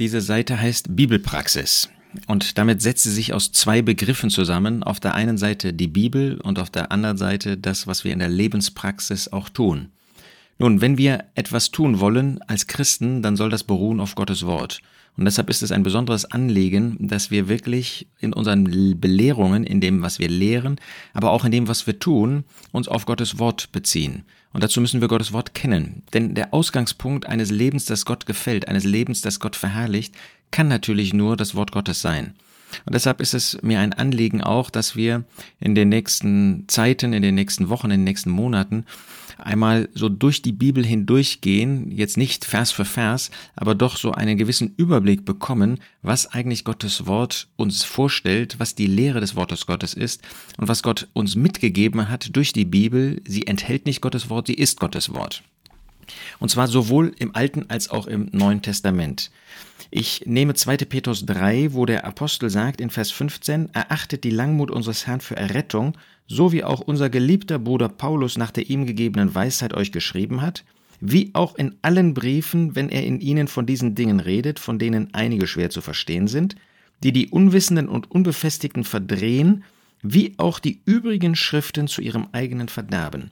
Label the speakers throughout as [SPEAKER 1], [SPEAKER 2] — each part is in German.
[SPEAKER 1] Diese Seite heißt Bibelpraxis. Und damit setzt sie sich aus zwei Begriffen zusammen. Auf der einen Seite die Bibel und auf der anderen Seite das, was wir in der Lebenspraxis auch tun. Nun, wenn wir etwas tun wollen als Christen, dann soll das beruhen auf Gottes Wort. Und deshalb ist es ein besonderes Anliegen, dass wir wirklich in unseren Belehrungen, in dem, was wir lehren, aber auch in dem, was wir tun, uns auf Gottes Wort beziehen. Und dazu müssen wir Gottes Wort kennen. Denn der Ausgangspunkt eines Lebens, das Gott gefällt, eines Lebens, das Gott verherrlicht, kann natürlich nur das Wort Gottes sein. Und deshalb ist es mir ein Anliegen auch, dass wir in den nächsten Zeiten, in den nächsten Wochen, in den nächsten Monaten einmal so durch die Bibel hindurchgehen, jetzt nicht Vers für Vers, aber doch so einen gewissen Überblick bekommen, was eigentlich Gottes Wort uns vorstellt, was die Lehre des Wortes Gottes ist und was Gott uns mitgegeben hat durch die Bibel. Sie enthält nicht Gottes Wort, sie ist Gottes Wort. Und zwar sowohl im Alten als auch im Neuen Testament. Ich nehme 2. Petrus 3, wo der Apostel sagt in Vers 15, erachtet die Langmut unseres Herrn für Errettung, so wie auch unser geliebter Bruder Paulus nach der ihm gegebenen Weisheit euch geschrieben hat, wie auch in allen Briefen, wenn er in ihnen von diesen Dingen redet, von denen einige schwer zu verstehen sind, die die Unwissenden und Unbefestigten verdrehen, wie auch die übrigen Schriften zu ihrem eigenen Verderben.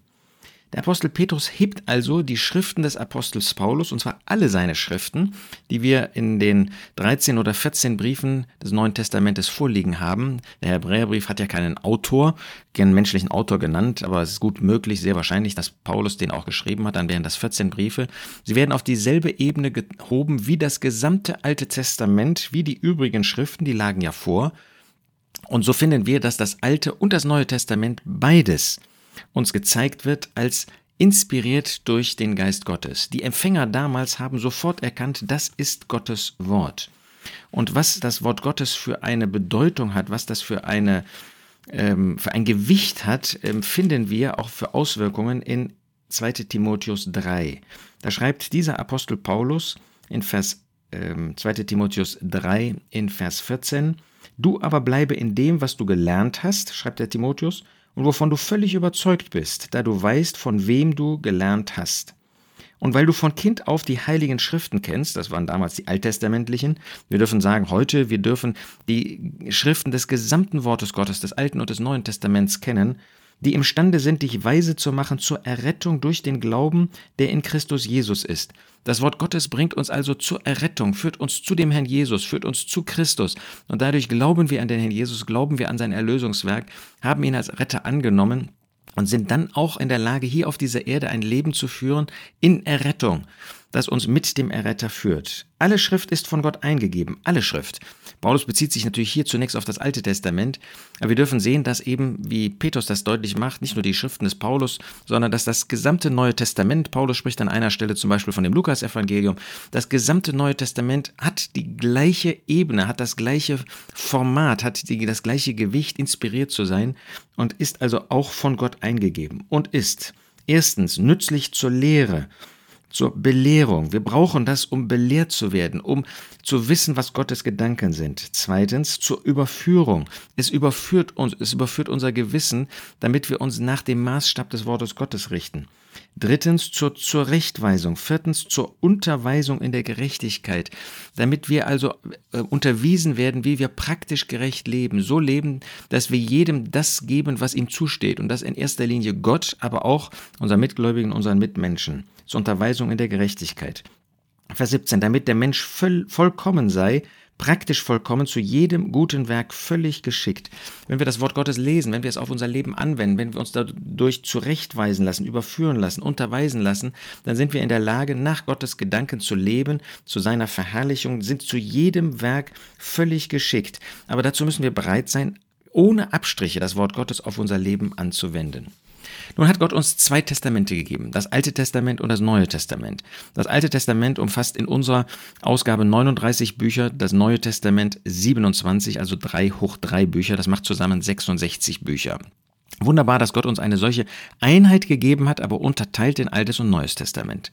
[SPEAKER 1] Der Apostel Petrus hebt also die Schriften des Apostels Paulus, und zwar alle seine Schriften, die wir in den 13 oder 14 Briefen des Neuen Testamentes vorliegen haben. Der Hebräerbrief hat ja keinen Autor, keinen menschlichen Autor genannt, aber es ist gut möglich, sehr wahrscheinlich, dass Paulus den auch geschrieben hat, dann wären das 14 Briefe. Sie werden auf dieselbe Ebene gehoben wie das gesamte Alte Testament, wie die übrigen Schriften, die lagen ja vor. Und so finden wir, dass das Alte und das Neue Testament beides uns gezeigt wird als inspiriert durch den Geist Gottes. Die Empfänger damals haben sofort erkannt, das ist Gottes Wort. Und was das Wort Gottes für eine Bedeutung hat, was das für eine ähm, für ein Gewicht hat, ähm, finden wir auch für Auswirkungen in 2 Timotheus 3. Da schreibt dieser Apostel Paulus in Vers ähm, 2 Timotheus 3 in Vers 14, Du aber bleibe in dem, was du gelernt hast, schreibt der Timotheus, und wovon du völlig überzeugt bist, da du weißt, von wem du gelernt hast. Und weil du von Kind auf die heiligen Schriften kennst, das waren damals die alttestamentlichen, wir dürfen sagen heute, wir dürfen die Schriften des gesamten Wortes Gottes, des Alten und des Neuen Testaments kennen, die imstande sind, dich weise zu machen zur Errettung durch den Glauben, der in Christus Jesus ist. Das Wort Gottes bringt uns also zur Errettung, führt uns zu dem Herrn Jesus, führt uns zu Christus. Und dadurch glauben wir an den Herrn Jesus, glauben wir an sein Erlösungswerk, haben ihn als Retter angenommen und sind dann auch in der Lage, hier auf dieser Erde ein Leben zu führen in Errettung das uns mit dem Erretter führt. Alle Schrift ist von Gott eingegeben, alle Schrift. Paulus bezieht sich natürlich hier zunächst auf das Alte Testament, aber wir dürfen sehen, dass eben, wie Petrus das deutlich macht, nicht nur die Schriften des Paulus, sondern dass das gesamte Neue Testament, Paulus spricht an einer Stelle zum Beispiel von dem Lukasevangelium, das gesamte Neue Testament hat die gleiche Ebene, hat das gleiche Format, hat die, das gleiche Gewicht, inspiriert zu sein und ist also auch von Gott eingegeben und ist erstens nützlich zur Lehre, zur Belehrung. Wir brauchen das, um belehrt zu werden, um zu wissen, was Gottes Gedanken sind. Zweitens zur Überführung. Es überführt uns, es überführt unser Gewissen, damit wir uns nach dem Maßstab des Wortes Gottes richten. Drittens zur Zurechtweisung. Viertens zur Unterweisung in der Gerechtigkeit, damit wir also äh, unterwiesen werden, wie wir praktisch gerecht leben. So leben, dass wir jedem das geben, was ihm zusteht. Und das in erster Linie Gott, aber auch unseren Mitgläubigen, unseren Mitmenschen zur Unterweisung in der Gerechtigkeit. Vers 17, damit der Mensch voll, vollkommen sei, praktisch vollkommen, zu jedem guten Werk völlig geschickt. Wenn wir das Wort Gottes lesen, wenn wir es auf unser Leben anwenden, wenn wir uns dadurch zurechtweisen lassen, überführen lassen, unterweisen lassen, dann sind wir in der Lage, nach Gottes Gedanken zu leben, zu seiner Verherrlichung, sind zu jedem Werk völlig geschickt. Aber dazu müssen wir bereit sein, ohne Abstriche das Wort Gottes auf unser Leben anzuwenden. Nun hat Gott uns zwei Testamente gegeben, das Alte Testament und das Neue Testament. Das Alte Testament umfasst in unserer Ausgabe 39 Bücher, das Neue Testament 27, also drei hoch drei Bücher, das macht zusammen 66 Bücher. Wunderbar, dass Gott uns eine solche Einheit gegeben hat, aber unterteilt in Altes und Neues Testament.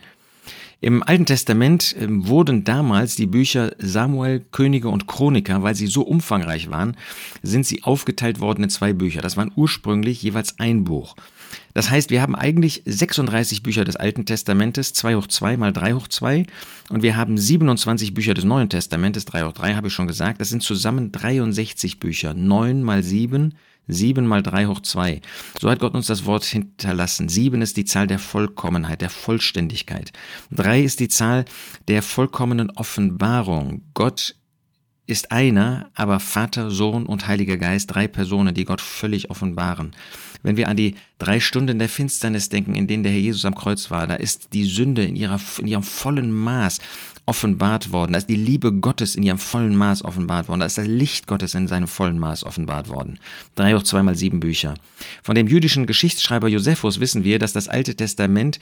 [SPEAKER 1] Im Alten Testament ähm, wurden damals die Bücher Samuel, Könige und Chroniker, weil sie so umfangreich waren, sind sie aufgeteilt worden in zwei Bücher. Das waren ursprünglich jeweils ein Buch. Das heißt, wir haben eigentlich 36 Bücher des Alten Testamentes, 2 hoch 2 mal 3 hoch 2. Und wir haben 27 Bücher des Neuen Testamentes, 3 hoch 3 habe ich schon gesagt. Das sind zusammen 63 Bücher. 9 mal 7, 7 mal 3 hoch 2. So hat Gott uns das Wort hinterlassen. 7 ist die Zahl der Vollkommenheit, der Vollständigkeit. 3 ist die Zahl der vollkommenen Offenbarung. Gott ist einer, aber Vater, Sohn und Heiliger Geist, drei Personen, die Gott völlig offenbaren. Wenn wir an die drei Stunden der Finsternis denken, in denen der Herr Jesus am Kreuz war, da ist die Sünde in, ihrer, in ihrem vollen Maß offenbart worden. Da ist die Liebe Gottes in ihrem vollen Maß offenbart worden. Da ist das Licht Gottes in seinem vollen Maß offenbart worden. Drei hoch zweimal sieben Bücher. Von dem jüdischen Geschichtsschreiber Josephus wissen wir, dass das Alte Testament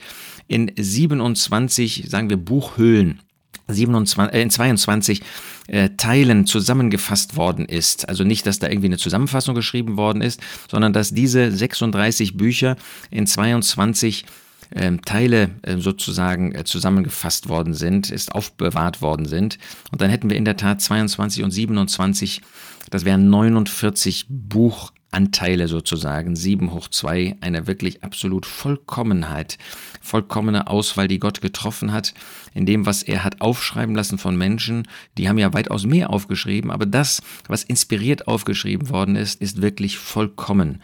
[SPEAKER 1] in 27, sagen wir, Buchhüllen 27, äh, in 22 äh, Teilen zusammengefasst worden ist. Also nicht, dass da irgendwie eine Zusammenfassung geschrieben worden ist, sondern dass diese 36 Bücher in 22 ähm, Teile äh, sozusagen äh, zusammengefasst worden sind, ist aufbewahrt worden sind. Und dann hätten wir in der Tat 22 und 27, das wären 49 Buch Anteile sozusagen, 7 hoch 2, eine wirklich absolut Vollkommenheit, vollkommene Auswahl, die Gott getroffen hat, in dem, was er hat aufschreiben lassen von Menschen, die haben ja weitaus mehr aufgeschrieben, aber das, was inspiriert aufgeschrieben worden ist, ist wirklich vollkommen.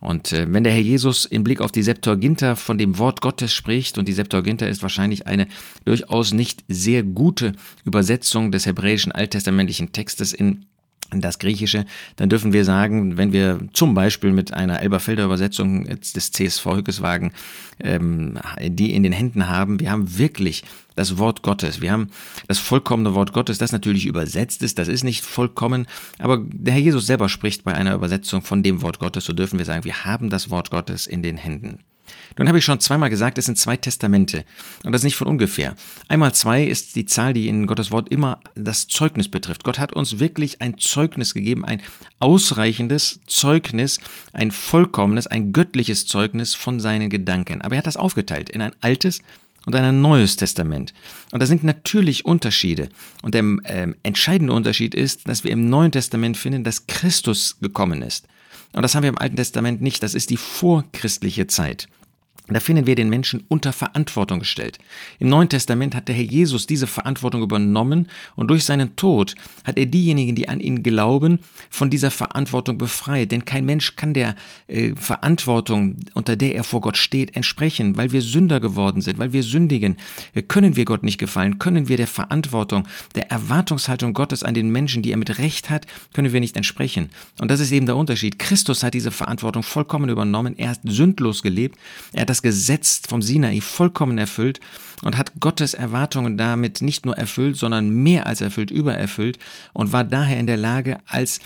[SPEAKER 1] Und äh, wenn der Herr Jesus im Blick auf die Septuaginta von dem Wort Gottes spricht, und die Septuaginta ist wahrscheinlich eine durchaus nicht sehr gute Übersetzung des hebräischen alttestamentlichen Textes in das Griechische, dann dürfen wir sagen, wenn wir zum Beispiel mit einer Elberfelder Übersetzung des CSV Hückeswagen ähm, die in den Händen haben, wir haben wirklich das Wort Gottes. Wir haben das vollkommene Wort Gottes, das natürlich übersetzt ist, das ist nicht vollkommen, aber der Herr Jesus selber spricht bei einer Übersetzung von dem Wort Gottes, so dürfen wir sagen, wir haben das Wort Gottes in den Händen. Nun habe ich schon zweimal gesagt, es sind zwei Testamente. Und das nicht von ungefähr. Einmal zwei ist die Zahl, die in Gottes Wort immer das Zeugnis betrifft. Gott hat uns wirklich ein Zeugnis gegeben, ein ausreichendes Zeugnis, ein vollkommenes, ein göttliches Zeugnis von seinen Gedanken. Aber er hat das aufgeteilt in ein altes und ein neues Testament. Und da sind natürlich Unterschiede. Und der äh, entscheidende Unterschied ist, dass wir im Neuen Testament finden, dass Christus gekommen ist. Und das haben wir im Alten Testament nicht. Das ist die vorchristliche Zeit. Da finden wir den Menschen unter Verantwortung gestellt. Im Neuen Testament hat der Herr Jesus diese Verantwortung übernommen und durch seinen Tod hat er diejenigen, die an ihn glauben, von dieser Verantwortung befreit. Denn kein Mensch kann der äh, Verantwortung, unter der er vor Gott steht, entsprechen, weil wir Sünder geworden sind, weil wir sündigen. Äh, können wir Gott nicht gefallen, können wir der Verantwortung, der Erwartungshaltung Gottes an den Menschen, die er mit Recht hat, können wir nicht entsprechen. Und das ist eben der Unterschied. Christus hat diese Verantwortung vollkommen übernommen. Er hat sündlos gelebt. Er hat das Gesetz vom Sinai vollkommen erfüllt und hat Gottes Erwartungen damit nicht nur erfüllt, sondern mehr als erfüllt, übererfüllt und war daher in der Lage, als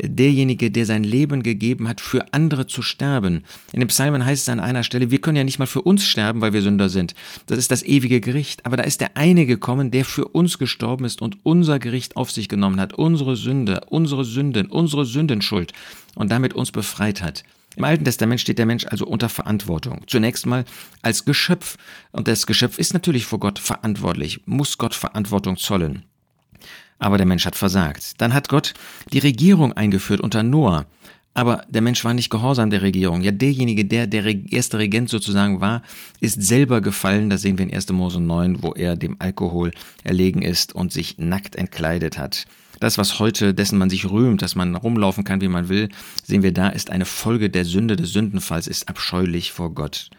[SPEAKER 1] derjenige, der sein Leben gegeben hat, für andere zu sterben. In den Psalmen heißt es an einer Stelle, wir können ja nicht mal für uns sterben, weil wir Sünder sind. Das ist das ewige Gericht. Aber da ist der eine gekommen, der für uns gestorben ist und unser Gericht auf sich genommen hat, unsere Sünde, unsere Sünden, unsere Sündenschuld und damit uns befreit hat. Im Alten Testament steht der Mensch also unter Verantwortung. Zunächst mal als Geschöpf. Und das Geschöpf ist natürlich vor Gott verantwortlich, muss Gott Verantwortung zollen. Aber der Mensch hat versagt. Dann hat Gott die Regierung eingeführt unter Noah. Aber der Mensch war nicht gehorsam der Regierung. Ja, derjenige, der der erste Regent sozusagen war, ist selber gefallen. Das sehen wir in 1. Mose 9, wo er dem Alkohol erlegen ist und sich nackt entkleidet hat. Das, was heute, dessen man sich rühmt, dass man rumlaufen kann, wie man will, sehen wir da, ist eine Folge der Sünde, des Sündenfalls, ist abscheulich vor Gott.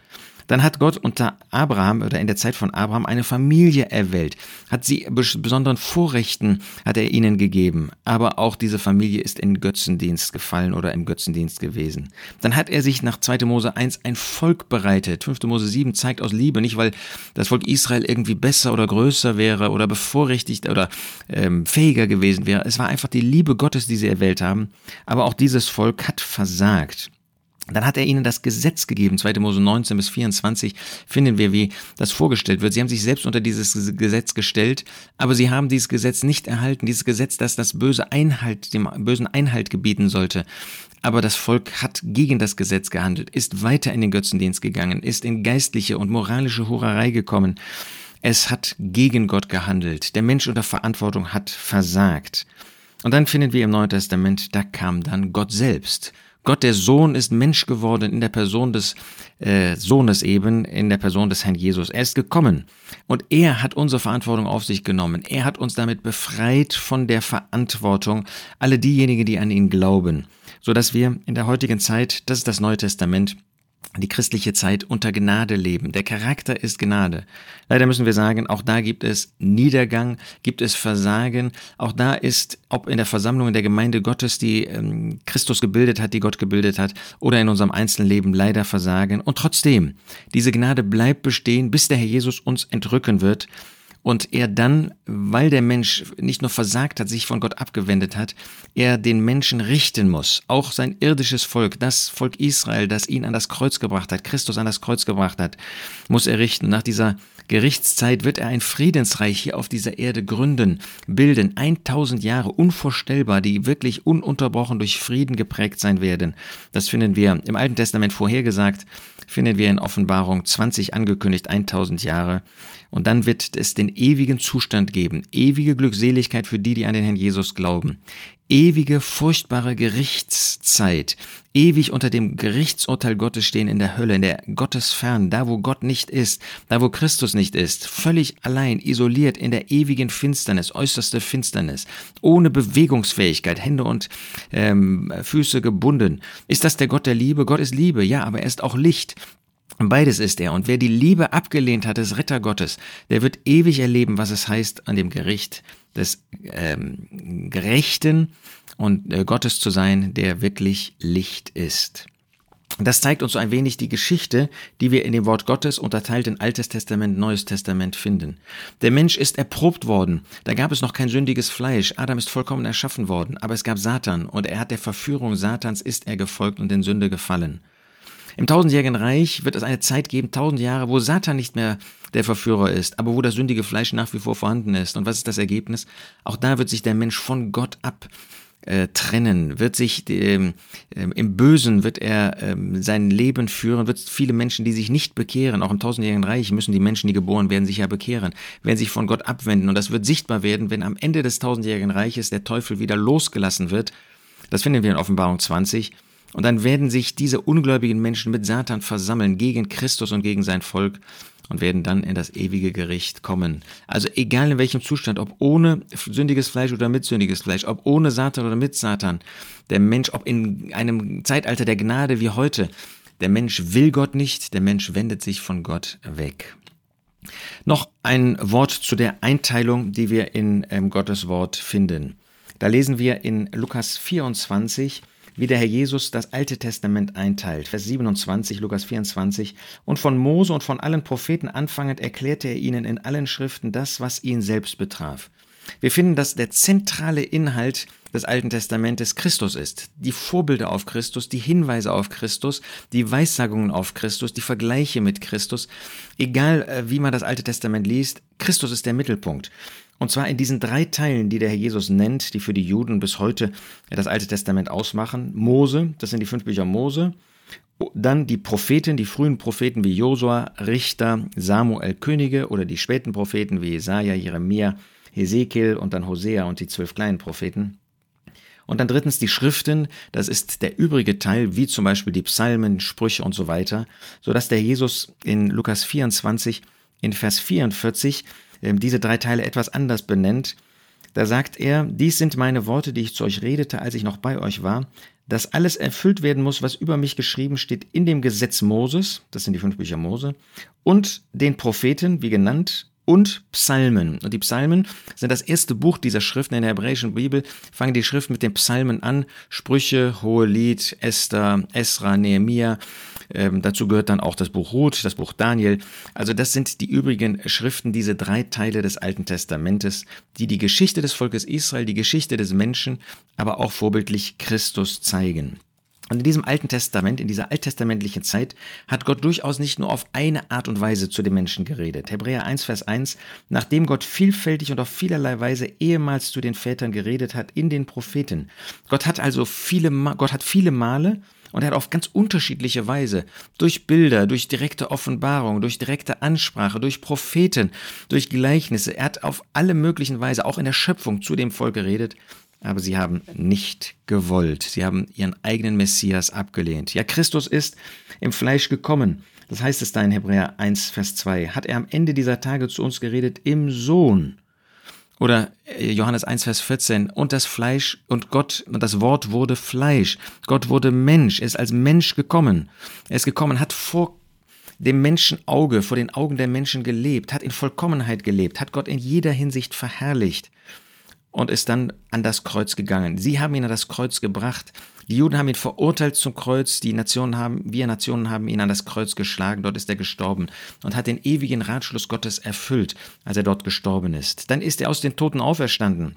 [SPEAKER 1] Dann hat Gott unter Abraham oder in der Zeit von Abraham eine Familie erwählt, hat sie besonderen Vorrechten hat er ihnen gegeben, aber auch diese Familie ist in Götzendienst gefallen oder im Götzendienst gewesen. Dann hat er sich nach 2. Mose 1 ein Volk bereitet. 5. Mose 7 zeigt aus Liebe, nicht weil das Volk Israel irgendwie besser oder größer wäre oder bevorrechtigt oder ähm, fähiger gewesen wäre. Es war einfach die Liebe Gottes, die sie erwählt haben. Aber auch dieses Volk hat versagt. Dann hat er ihnen das Gesetz gegeben. 2. Mose 19 bis 24 finden wir, wie das vorgestellt wird. Sie haben sich selbst unter dieses Gesetz gestellt, aber sie haben dieses Gesetz nicht erhalten. Dieses Gesetz, das das Böse Einhalt, dem Bösen Einhalt gebieten sollte. Aber das Volk hat gegen das Gesetz gehandelt, ist weiter in den Götzendienst gegangen, ist in geistliche und moralische Hurerei gekommen. Es hat gegen Gott gehandelt. Der Mensch unter Verantwortung hat versagt. Und dann finden wir im Neuen Testament, da kam dann Gott selbst Gott der Sohn ist Mensch geworden in der Person des äh, Sohnes eben, in der Person des Herrn Jesus. Er ist gekommen und er hat unsere Verantwortung auf sich genommen. Er hat uns damit befreit von der Verantwortung, alle diejenigen, die an ihn glauben, so dass wir in der heutigen Zeit, das ist das Neue Testament, die christliche Zeit unter Gnade leben. Der Charakter ist Gnade. Leider müssen wir sagen, auch da gibt es Niedergang, gibt es Versagen. Auch da ist, ob in der Versammlung in der Gemeinde Gottes, die ähm, Christus gebildet hat, die Gott gebildet hat, oder in unserem einzelnen Leben leider Versagen. Und trotzdem, diese Gnade bleibt bestehen, bis der Herr Jesus uns entrücken wird und er dann, weil der Mensch nicht nur versagt hat, sich von Gott abgewendet hat, er den Menschen richten muss, auch sein irdisches Volk, das Volk Israel, das ihn an das Kreuz gebracht hat, Christus an das Kreuz gebracht hat, muss er richten. Nach dieser Gerichtszeit wird er ein Friedensreich hier auf dieser Erde gründen, bilden, 1000 Jahre unvorstellbar, die wirklich ununterbrochen durch Frieden geprägt sein werden. Das finden wir im Alten Testament vorhergesagt, finden wir in Offenbarung 20 angekündigt, 1000 Jahre. Und dann wird es den ewigen Zustand geben, ewige Glückseligkeit für die, die an den Herrn Jesus glauben, ewige furchtbare Gerichtszeit, ewig unter dem Gerichtsurteil Gottes stehen in der Hölle, in der Gottesfern, da wo Gott nicht ist, da wo Christus nicht ist, völlig allein, isoliert in der ewigen Finsternis, äußerste Finsternis, ohne Bewegungsfähigkeit, Hände und ähm, Füße gebunden. Ist das der Gott der Liebe? Gott ist Liebe, ja, aber er ist auch Licht. Beides ist er. Und wer die Liebe abgelehnt hat, ist Ritter Gottes. Der wird ewig erleben, was es heißt, an dem Gericht des ähm, Gerechten und äh, Gottes zu sein, der wirklich Licht ist. Das zeigt uns so ein wenig die Geschichte, die wir in dem Wort Gottes unterteilt in Altes Testament, Neues Testament finden. Der Mensch ist erprobt worden. Da gab es noch kein sündiges Fleisch. Adam ist vollkommen erschaffen worden. Aber es gab Satan und er hat der Verführung Satans ist er gefolgt und in Sünde gefallen. Im tausendjährigen Reich wird es eine Zeit geben, tausend Jahre, wo Satan nicht mehr der Verführer ist, aber wo das sündige Fleisch nach wie vor vorhanden ist. Und was ist das Ergebnis? Auch da wird sich der Mensch von Gott ab äh, trennen, wird sich ähm, ähm, im Bösen wird er ähm, sein Leben führen, wird viele Menschen, die sich nicht bekehren, auch im tausendjährigen Reich müssen die Menschen, die geboren werden, sich ja bekehren, werden sich von Gott abwenden und das wird sichtbar werden, wenn am Ende des tausendjährigen Reiches der Teufel wieder losgelassen wird. Das finden wir in Offenbarung 20 und dann werden sich diese ungläubigen Menschen mit Satan versammeln gegen Christus und gegen sein Volk und werden dann in das ewige Gericht kommen. Also egal in welchem Zustand, ob ohne sündiges Fleisch oder mit sündiges Fleisch, ob ohne Satan oder mit Satan, der Mensch, ob in einem Zeitalter der Gnade wie heute, der Mensch will Gott nicht, der Mensch wendet sich von Gott weg. Noch ein Wort zu der Einteilung, die wir in ähm, Gottes Wort finden. Da lesen wir in Lukas 24, wie der Herr Jesus das Alte Testament einteilt. Vers 27, Lukas 24. Und von Mose und von allen Propheten anfangend erklärte er ihnen in allen Schriften das, was ihn selbst betraf. Wir finden, dass der zentrale Inhalt des Alten Testamentes Christus ist. Die Vorbilder auf Christus, die Hinweise auf Christus, die Weissagungen auf Christus, die Vergleiche mit Christus. Egal, äh, wie man das Alte Testament liest, Christus ist der Mittelpunkt. Und zwar in diesen drei Teilen, die der Herr Jesus nennt, die für die Juden bis heute das Alte Testament ausmachen. Mose, das sind die fünf Bücher Mose. Dann die Propheten, die frühen Propheten wie Josua, Richter, Samuel, Könige oder die späten Propheten wie Jesaja, Jeremia, Hesekiel und dann Hosea und die zwölf kleinen Propheten. Und dann drittens die Schriften, das ist der übrige Teil, wie zum Beispiel die Psalmen, Sprüche und so weiter, sodass der Jesus in Lukas 24 in Vers 44 ähm, diese drei Teile etwas anders benennt. Da sagt er, dies sind meine Worte, die ich zu euch redete, als ich noch bei euch war, dass alles erfüllt werden muss, was über mich geschrieben steht in dem Gesetz Moses, das sind die fünf Bücher Mose, und den Propheten, wie genannt, und Psalmen. Und die Psalmen sind das erste Buch dieser Schriften in der hebräischen Bibel. Fangen die Schriften mit den Psalmen an. Sprüche, Hohelied, Esther, Esra, Nehemia. Ähm, dazu gehört dann auch das Buch Ruth, das Buch Daniel. Also das sind die übrigen Schriften, diese drei Teile des Alten Testamentes, die die Geschichte des Volkes Israel, die Geschichte des Menschen, aber auch vorbildlich Christus zeigen. Und in diesem Alten Testament, in dieser alttestamentlichen Zeit, hat Gott durchaus nicht nur auf eine Art und Weise zu den Menschen geredet. Hebräer 1, Vers 1, nachdem Gott vielfältig und auf vielerlei Weise ehemals zu den Vätern geredet hat in den Propheten. Gott hat also viele, Gott hat viele Male und er hat auf ganz unterschiedliche Weise, durch Bilder, durch direkte Offenbarung, durch direkte Ansprache, durch Propheten, durch Gleichnisse, er hat auf alle möglichen Weise, auch in der Schöpfung, zu dem Volk geredet aber sie haben nicht gewollt. Sie haben ihren eigenen Messias abgelehnt. Ja, Christus ist im Fleisch gekommen. Das heißt es da in Hebräer 1, Vers 2. Hat er am Ende dieser Tage zu uns geredet im Sohn. Oder äh, Johannes 1, Vers 14. Und das Fleisch und Gott und das Wort wurde Fleisch. Gott wurde Mensch. Er ist als Mensch gekommen. Er ist gekommen, hat vor dem Menschenauge, vor den Augen der Menschen gelebt, hat in Vollkommenheit gelebt, hat Gott in jeder Hinsicht verherrlicht und ist dann an das Kreuz gegangen. Sie haben ihn an das Kreuz gebracht. Die Juden haben ihn verurteilt zum Kreuz. Die Nationen haben, wir Nationen haben ihn an das Kreuz geschlagen. Dort ist er gestorben und hat den ewigen Ratschluss Gottes erfüllt, als er dort gestorben ist. Dann ist er aus den Toten auferstanden.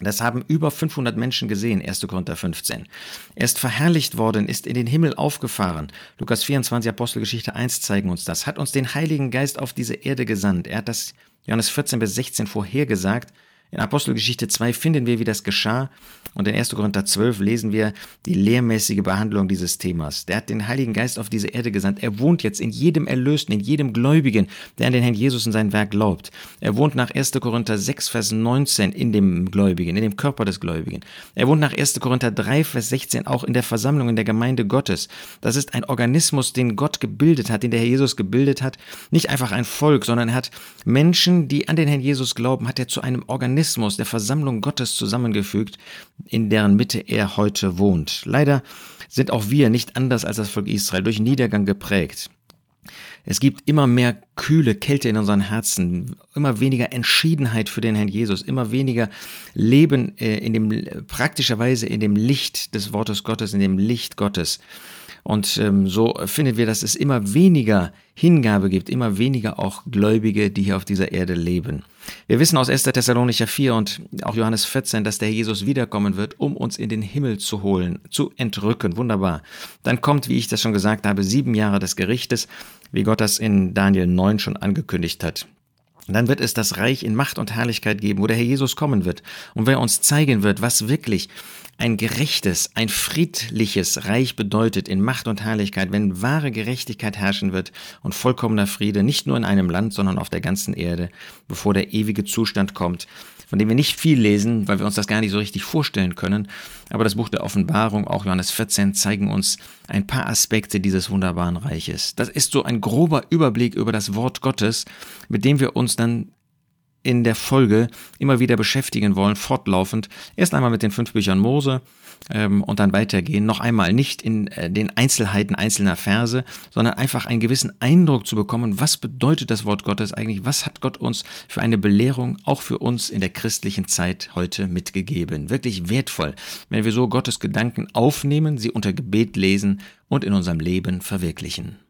[SPEAKER 1] Das haben über 500 Menschen gesehen, 1. Korinther 15. Er ist verherrlicht worden, ist in den Himmel aufgefahren. Lukas 24, Apostelgeschichte 1 zeigen uns das. Hat uns den Heiligen Geist auf diese Erde gesandt. Er hat das Johannes 14 bis 16 vorhergesagt in Apostelgeschichte 2 finden wir, wie das geschah. Und in 1. Korinther 12 lesen wir die lehrmäßige Behandlung dieses Themas. Der hat den Heiligen Geist auf diese Erde gesandt. Er wohnt jetzt in jedem Erlösten, in jedem Gläubigen, der an den Herrn Jesus und sein Werk glaubt. Er wohnt nach 1. Korinther 6, Vers 19 in dem Gläubigen, in dem Körper des Gläubigen. Er wohnt nach 1. Korinther 3, Vers 16 auch in der Versammlung, in der Gemeinde Gottes. Das ist ein Organismus, den Gott gebildet hat, den der Herr Jesus gebildet hat. Nicht einfach ein Volk, sondern er hat Menschen, die an den Herrn Jesus glauben, hat er zu einem Organismus Organismus der Versammlung Gottes zusammengefügt, in deren Mitte er heute wohnt. Leider sind auch wir nicht anders als das Volk Israel durch Niedergang geprägt. Es gibt immer mehr kühle Kälte in unseren Herzen, immer weniger Entschiedenheit für den Herrn Jesus, immer weniger Leben äh, in dem praktischerweise in dem Licht des Wortes Gottes, in dem Licht Gottes. Und ähm, so finden wir, dass es immer weniger Hingabe gibt, immer weniger auch Gläubige, die hier auf dieser Erde leben. Wir wissen aus 1. Thessalonicher 4 und auch Johannes 14, dass der Jesus wiederkommen wird, um uns in den Himmel zu holen, zu entrücken. Wunderbar. Dann kommt, wie ich das schon gesagt habe, sieben Jahre des Gerichtes, wie Gott das in Daniel 9 schon angekündigt hat. Dann wird es das Reich in Macht und Herrlichkeit geben, wo der Herr Jesus kommen wird. Und wer uns zeigen wird, was wirklich ein gerechtes, ein friedliches Reich bedeutet in Macht und Herrlichkeit, wenn wahre Gerechtigkeit herrschen wird und vollkommener Friede, nicht nur in einem Land, sondern auf der ganzen Erde, bevor der ewige Zustand kommt, von dem wir nicht viel lesen, weil wir uns das gar nicht so richtig vorstellen können. Aber das Buch der Offenbarung, auch Johannes 14, zeigen uns ein paar Aspekte dieses wunderbaren Reiches. Das ist so ein grober Überblick über das Wort Gottes, mit dem wir uns dann in der Folge immer wieder beschäftigen wollen, fortlaufend. Erst einmal mit den fünf Büchern Mose ähm, und dann weitergehen. Noch einmal nicht in äh, den Einzelheiten einzelner Verse, sondern einfach einen gewissen Eindruck zu bekommen, was bedeutet das Wort Gottes eigentlich, was hat Gott uns für eine Belehrung auch für uns in der christlichen Zeit heute mitgegeben. Wirklich wertvoll, wenn wir so Gottes Gedanken aufnehmen, sie unter Gebet lesen und in unserem Leben verwirklichen.